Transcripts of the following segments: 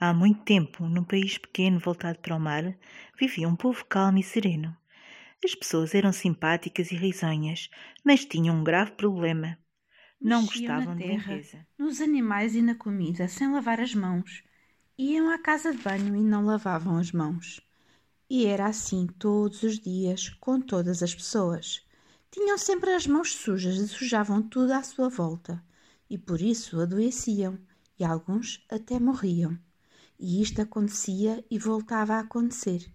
Há muito tempo, num país pequeno voltado para o mar, vivia um povo calmo e sereno. As pessoas eram simpáticas e risonhas, mas tinham um grave problema. Não Mexiam gostavam na de terra, limpeza. nos animais e na comida, sem lavar as mãos. Iam à casa de banho e não lavavam as mãos. E era assim todos os dias, com todas as pessoas. Tinham sempre as mãos sujas e sujavam tudo à sua volta. E por isso adoeciam, e alguns até morriam. E isto acontecia e voltava a acontecer.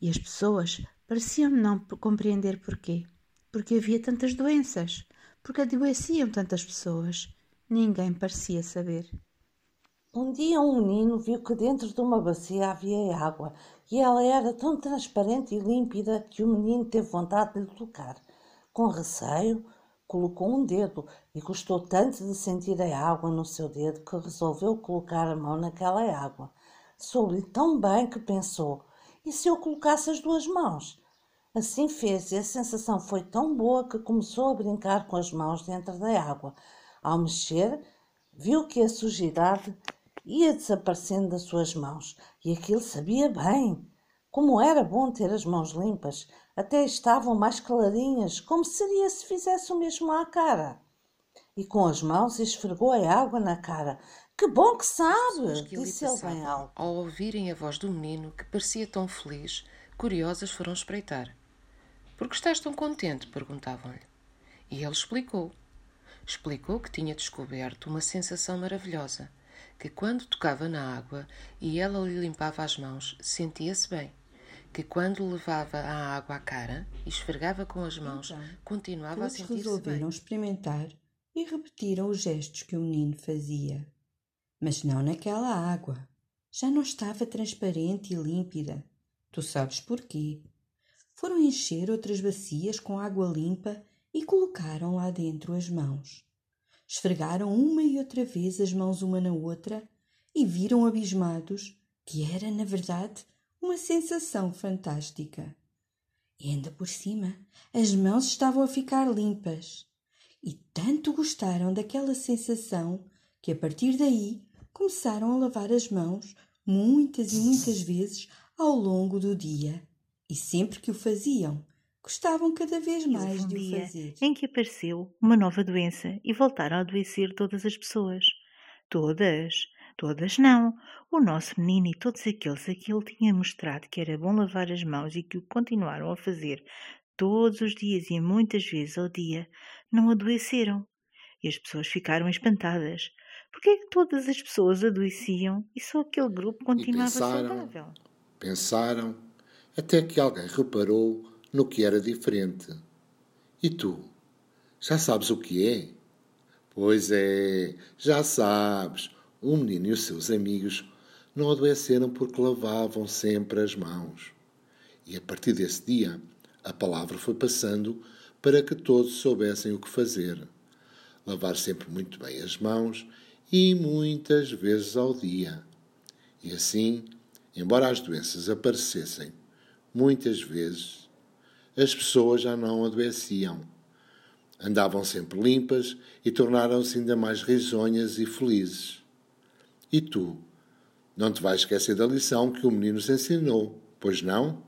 E as pessoas pareciam não compreender porquê. Porque havia tantas doenças. Porque adoeciam tantas pessoas. Ninguém parecia saber. Um dia um menino viu que dentro de uma bacia havia água e ela era tão transparente e límpida que o menino teve vontade de tocar. Com receio, colocou um dedo e gostou tanto de sentir a água no seu dedo que resolveu colocar a mão naquela água. Soube-lhe tão bem que pensou: e se eu colocasse as duas mãos? Assim fez e a sensação foi tão boa que começou a brincar com as mãos dentro da água. Ao mexer, viu que a sujidade ia desaparecendo das suas mãos e aquilo sabia bem. Como era bom ter as mãos limpas, até estavam mais clarinhas, como seria se fizesse o mesmo à cara. E com as mãos esfregou a água na cara. Que bom que sabe, que disse ele bem alto. ao ouvirem a voz do menino, que parecia tão feliz, curiosas foram espreitar. Por que estás tão contente? perguntavam-lhe. E ele explicou. Explicou que tinha descoberto uma sensação maravilhosa, que quando tocava na água e ela lhe limpava as mãos, sentia-se bem. Que quando levava a água à cara e esfregava com as mãos, Então, continuava a sentir-se resolveram bem. experimentar e repetiram os gestos que o menino fazia. Mas não naquela água. Já não estava transparente e límpida. Tu sabes porquê. Foram encher outras bacias com água limpa e colocaram lá dentro as mãos. Esfregaram uma e outra vez as mãos uma na outra e viram abismados que era, na verdade, uma sensação fantástica. E ainda por cima, as mãos estavam a ficar limpas. E tanto gostaram daquela sensação que a partir daí começaram a lavar as mãos muitas e muitas vezes ao longo do dia. E sempre que o faziam, gostavam cada vez mais um de o fazer. em que apareceu uma nova doença e voltaram a adoecer todas as pessoas. Todas? Todas não. O nosso menino e todos aqueles a que ele tinha mostrado que era bom lavar as mãos e que o continuaram a fazer todos os dias e muitas vezes ao dia, não adoeceram. E as pessoas ficaram espantadas. Por que é que todas as pessoas adoeciam e só aquele grupo continuava pensaram. saudável? Pensaram, até que alguém reparou no que era diferente. E tu? Já sabes o que é? Pois é, já sabes. O menino e os seus amigos não adoeceram porque lavavam sempre as mãos. E a partir desse dia, a palavra foi passando para que todos soubessem o que fazer. Lavar sempre muito bem as mãos e muitas vezes ao dia. E assim, embora as doenças aparecessem muitas vezes, as pessoas já não adoeciam. Andavam sempre limpas e tornaram-se ainda mais risonhas e felizes. E tu? Não te vais esquecer da lição que o menino nos ensinou, pois não?